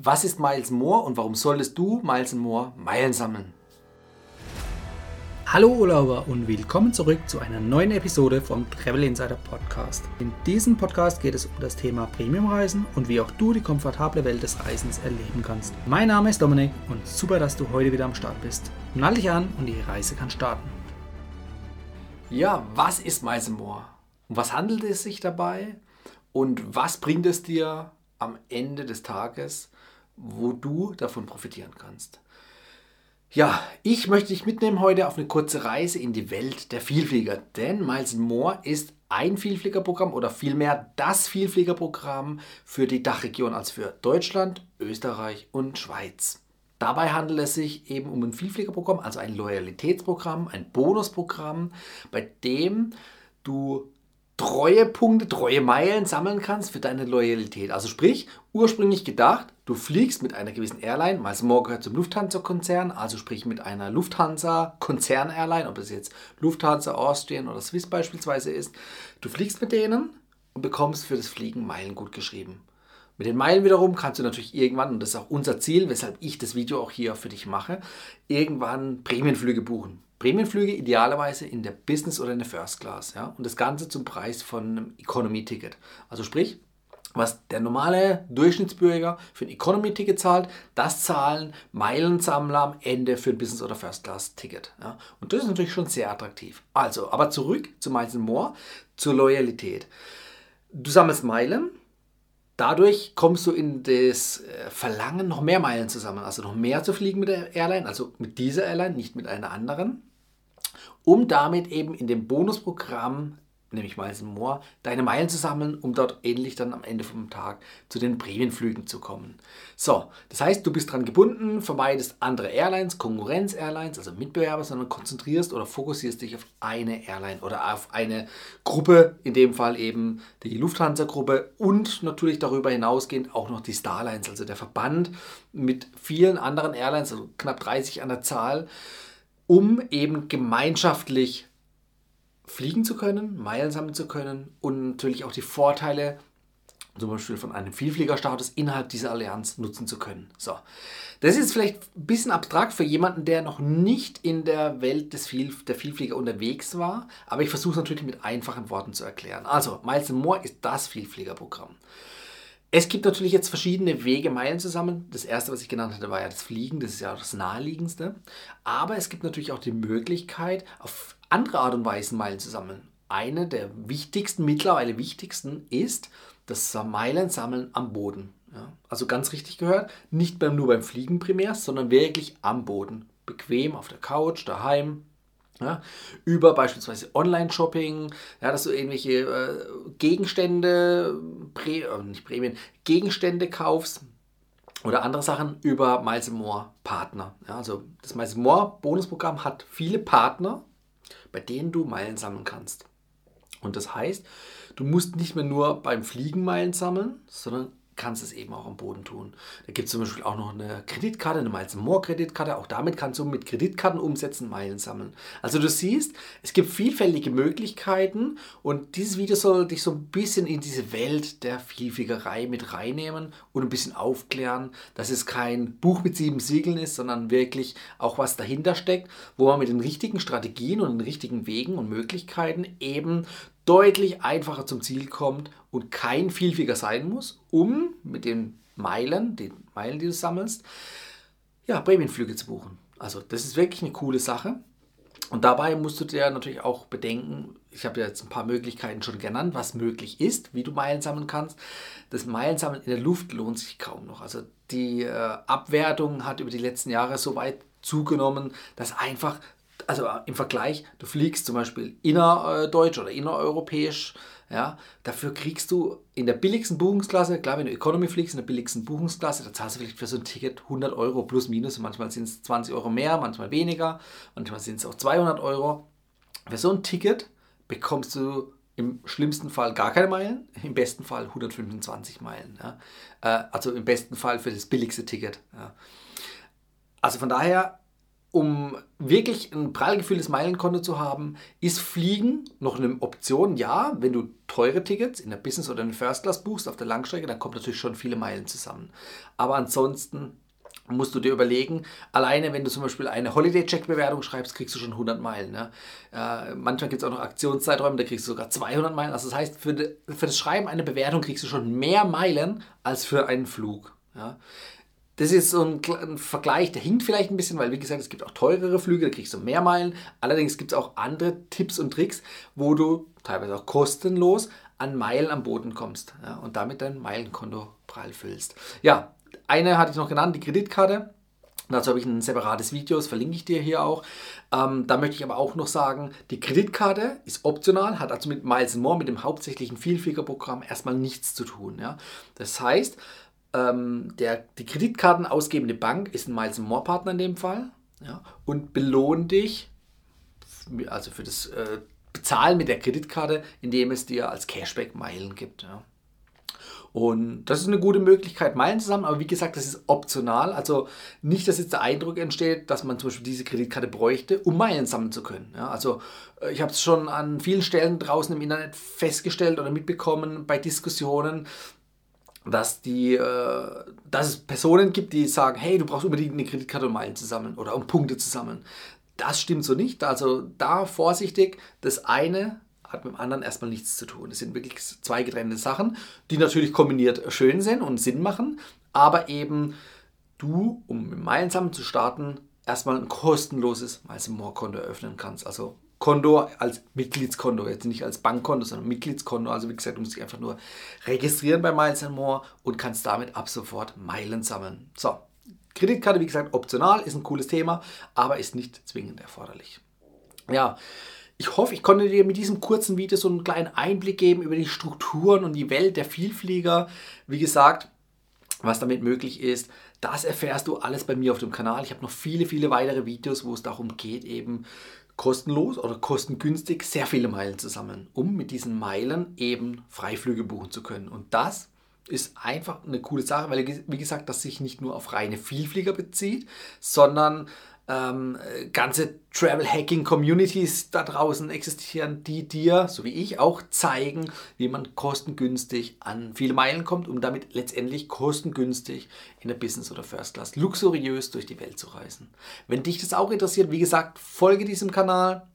Was ist Miles More und warum solltest du Miles More Meilen sammeln? Hallo Urlauber und willkommen zurück zu einer neuen Episode vom Travel Insider Podcast. In diesem Podcast geht es um das Thema Premiumreisen und wie auch du die komfortable Welt des Reisens erleben kannst. Mein Name ist Dominik und super, dass du heute wieder am Start bist. Nall dich an und die Reise kann starten. Ja, was ist Miles More? Um was handelt es sich dabei? Und was bringt es dir am Ende des Tages? Wo du davon profitieren kannst. Ja, ich möchte dich mitnehmen heute auf eine kurze Reise in die Welt der Vielflieger, denn Miles More ist ein Vielfliegerprogramm oder vielmehr das Vielfliegerprogramm für die Dachregion, als für Deutschland, Österreich und Schweiz. Dabei handelt es sich eben um ein Vielfliegerprogramm, also ein Loyalitätsprogramm, ein Bonusprogramm, bei dem du treue Punkte, treue Meilen sammeln kannst für deine Loyalität. Also sprich, ursprünglich gedacht, du fliegst mit einer gewissen Airline, Miles More gehört zum Lufthansa-Konzern, also sprich mit einer Lufthansa-Konzern-Airline, ob das jetzt Lufthansa, Austrian oder Swiss beispielsweise ist. Du fliegst mit denen und bekommst für das Fliegen Meilen gut geschrieben. Mit den Meilen wiederum kannst du natürlich irgendwann, und das ist auch unser Ziel, weshalb ich das Video auch hier für dich mache, irgendwann Prämienflüge buchen. Prämienflüge idealerweise in der Business oder in der First Class. Ja? Und das Ganze zum Preis von einem Economy-Ticket. Also sprich, was der normale Durchschnittsbürger für ein Economy-Ticket zahlt, das zahlen Meilensammler am Ende für ein Business- oder First-Class-Ticket. Ja? Und das ist natürlich schon sehr attraktiv. Also, aber zurück zu Miles More, zur Loyalität. Du sammelst Meilen, dadurch kommst du in das äh, Verlangen, noch mehr Meilen zu sammeln, also noch mehr zu fliegen mit der Airline, also mit dieser Airline, nicht mit einer anderen um damit eben in dem Bonusprogramm, nämlich Miles More, deine Meilen zu sammeln, um dort ähnlich dann am Ende vom Tag zu den Prämienflügen zu kommen. So, das heißt, du bist dran gebunden, vermeidest andere Airlines, Konkurrenz-Airlines, also Mitbewerber, sondern konzentrierst oder fokussierst dich auf eine Airline oder auf eine Gruppe, in dem Fall eben die Lufthansa-Gruppe und natürlich darüber hinausgehend auch noch die Starlines, also der Verband mit vielen anderen Airlines, also knapp 30 an der Zahl um eben gemeinschaftlich fliegen zu können, Meilen sammeln zu können und natürlich auch die Vorteile zum Beispiel von einem Vielfliegerstatus innerhalb dieser Allianz nutzen zu können. So. Das ist vielleicht ein bisschen abstrakt für jemanden, der noch nicht in der Welt des Viel der Vielflieger unterwegs war, aber ich versuche es natürlich mit einfachen Worten zu erklären. Also, Miles More ist das Vielfliegerprogramm. Es gibt natürlich jetzt verschiedene Wege, Meilen zu sammeln. Das erste, was ich genannt hatte, war ja das Fliegen. Das ist ja das naheliegendste. Aber es gibt natürlich auch die Möglichkeit, auf andere Art und Weise Meilen zu sammeln. Eine der wichtigsten, mittlerweile wichtigsten, ist das Meilen sammeln am Boden. Ja, also ganz richtig gehört, nicht nur beim Fliegen primär, sondern wirklich am Boden. Bequem auf der Couch, daheim, ja, über beispielsweise Online-Shopping, ja, dass du irgendwelche äh, Gegenstände, Prä, äh, nicht Prämien, Gegenstände kaufst oder andere Sachen über Miles More Partner. Ja, also das Miles More Bonusprogramm hat viele Partner, bei denen du Meilen sammeln kannst. Und das heißt, du musst nicht mehr nur beim Fliegen Meilen sammeln, sondern kannst es eben auch am Boden tun. Da gibt es zum Beispiel auch noch eine Kreditkarte, eine Miles More Kreditkarte. Auch damit kannst du mit Kreditkarten umsetzen, Meilen sammeln. Also du siehst, es gibt vielfältige Möglichkeiten und dieses Video soll dich so ein bisschen in diese Welt der Vielfliegerei mit reinnehmen und ein bisschen aufklären, dass es kein Buch mit sieben Siegeln ist, sondern wirklich auch was dahinter steckt, wo man mit den richtigen Strategien und den richtigen Wegen und Möglichkeiten eben deutlich einfacher zum Ziel kommt und kein Vielflieger sein muss, um mit den Meilen, den Meilen, die du sammelst, ja, Prämienflüge zu buchen. Also das ist wirklich eine coole Sache. Und dabei musst du dir natürlich auch bedenken, ich habe ja jetzt ein paar Möglichkeiten schon genannt, was möglich ist, wie du Meilen sammeln kannst. Das Meilensammeln in der Luft lohnt sich kaum noch. Also die äh, Abwertung hat über die letzten Jahre so weit zugenommen, dass einfach also äh, im Vergleich, du fliegst zum Beispiel innerdeutsch oder innereuropäisch, ja, dafür kriegst du in der billigsten Buchungsklasse, klar, wenn du Economy fliegst, in der billigsten Buchungsklasse, da zahlst du vielleicht für so ein Ticket 100 Euro plus minus, manchmal sind es 20 Euro mehr, manchmal weniger, manchmal sind es auch 200 Euro. Für so ein Ticket bekommst du im schlimmsten Fall gar keine Meilen, im besten Fall 125 Meilen. Ja. Äh, also im besten Fall für das billigste Ticket. Ja. Also von daher um wirklich ein prall gefühltes Meilenkonto zu haben, ist Fliegen noch eine Option. Ja, wenn du teure Tickets in der Business oder in der First Class buchst auf der Langstrecke, dann kommt natürlich schon viele Meilen zusammen. Aber ansonsten musst du dir überlegen, alleine wenn du zum Beispiel eine Holiday-Check-Bewertung schreibst, kriegst du schon 100 Meilen. Ne? Äh, manchmal gibt es auch noch Aktionszeiträume, da kriegst du sogar 200 Meilen. Also das heißt, für, de, für das Schreiben einer Bewertung kriegst du schon mehr Meilen als für einen Flug. Ja? Das ist so ein, ein, Vergleich, der hinkt vielleicht ein bisschen, weil wie gesagt, es gibt auch teurere Flüge, da kriegst du mehr Meilen. Allerdings gibt es auch andere Tipps und Tricks, wo du teilweise auch kostenlos an Meilen am Boden kommst ja, und damit dein Meilenkonto prall füllst. Ja, eine hatte ich noch genannt, die Kreditkarte. Dazu habe ich ein separates Video, das verlinke ich dir hier auch. Ähm, da möchte ich aber auch noch sagen, die Kreditkarte ist optional, hat also mit Miles More, mit dem hauptsächlichen Vielfliegerprogramm erstmal nichts zu tun. Ja? Das heißt, ähm, der, die Kreditkarten ausgebende Bank ist ein Miles More Partner in dem Fall ja, und belohnt dich also für das äh, Bezahlen mit der Kreditkarte, indem es dir als Cashback Meilen gibt. Ja. Und das ist eine gute Möglichkeit, Meilen zu sammeln, aber wie gesagt, das ist optional. Also nicht, dass jetzt der Eindruck entsteht, dass man zum Beispiel diese Kreditkarte bräuchte, um Meilen sammeln zu können. Ja, also äh, ich habe es schon an vielen Stellen draußen im Internet festgestellt oder mitbekommen bei Diskussionen, dass, die, äh, dass es Personen gibt, die sagen, hey, du brauchst unbedingt eine Kreditkarte, um Meilen zu sammeln oder um Punkte zu sammeln. Das stimmt so nicht. Also da vorsichtig, das eine hat mit dem anderen erstmal nichts zu tun. Es sind wirklich zwei getrennte Sachen, die natürlich kombiniert schön sind und Sinn machen, aber eben du, um mit Meilen sammeln zu starten, erstmal ein kostenloses Miles More Konto eröffnen kannst. Also Konto als Mitgliedskonto, jetzt nicht als Bankkonto, sondern Mitgliedskonto. Also wie gesagt, du musst dich einfach nur registrieren bei Miles More und kannst damit ab sofort Meilen sammeln. So, Kreditkarte, wie gesagt, optional, ist ein cooles Thema, aber ist nicht zwingend erforderlich. Ja, ich hoffe, ich konnte dir mit diesem kurzen Video so einen kleinen Einblick geben über die Strukturen und die Welt der Vielflieger. Wie gesagt, was damit möglich ist, das erfährst du alles bei mir auf dem Kanal. Ich habe noch viele, viele weitere Videos, wo es darum geht, eben kostenlos oder kostengünstig sehr viele Meilen zu sammeln, um mit diesen Meilen eben Freiflüge buchen zu können. Und das ist einfach eine coole Sache, weil, wie gesagt, das sich nicht nur auf reine Vielflieger bezieht, sondern ähm, ganze Travel-Hacking-Communities da draußen existieren, die dir, so wie ich, auch zeigen, wie man kostengünstig an viele Meilen kommt, um damit letztendlich kostengünstig in der Business oder First Class luxuriös durch die Welt zu reisen. Wenn dich das auch interessiert, wie gesagt, folge diesem Kanal,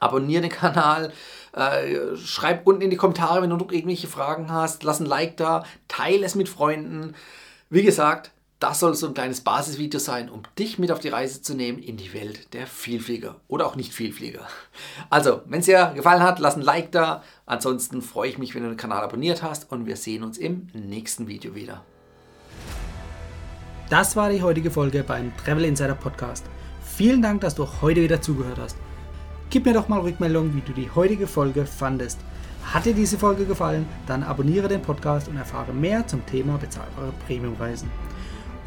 abonniere den Kanal, äh, schreib unten in die Kommentare, wenn du noch irgendwelche Fragen hast, lass ein Like da, teile es mit Freunden. Wie gesagt, das soll so ein kleines Basisvideo sein, um dich mit auf die Reise zu nehmen in die Welt der Vielflieger oder auch Nicht-Vielflieger. Also, wenn es dir gefallen hat, lass ein Like da. Ansonsten freue ich mich, wenn du den Kanal abonniert hast und wir sehen uns im nächsten Video wieder. Das war die heutige Folge beim Travel Insider Podcast. Vielen Dank, dass du heute wieder zugehört hast. Gib mir doch mal Rückmeldung, wie du die heutige Folge fandest. Hat dir diese Folge gefallen, dann abonniere den Podcast und erfahre mehr zum Thema bezahlbare Premiumreisen